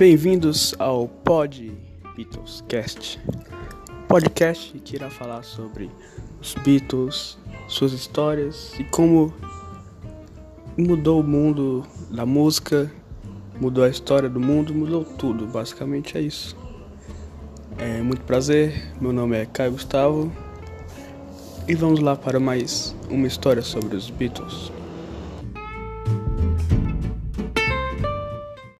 Bem-vindos ao Pod Beatles Cast, podcast que irá falar sobre os Beatles, suas histórias e como mudou o mundo da música, mudou a história do mundo, mudou tudo. Basicamente é isso. É muito prazer. Meu nome é Caio Gustavo e vamos lá para mais uma história sobre os Beatles.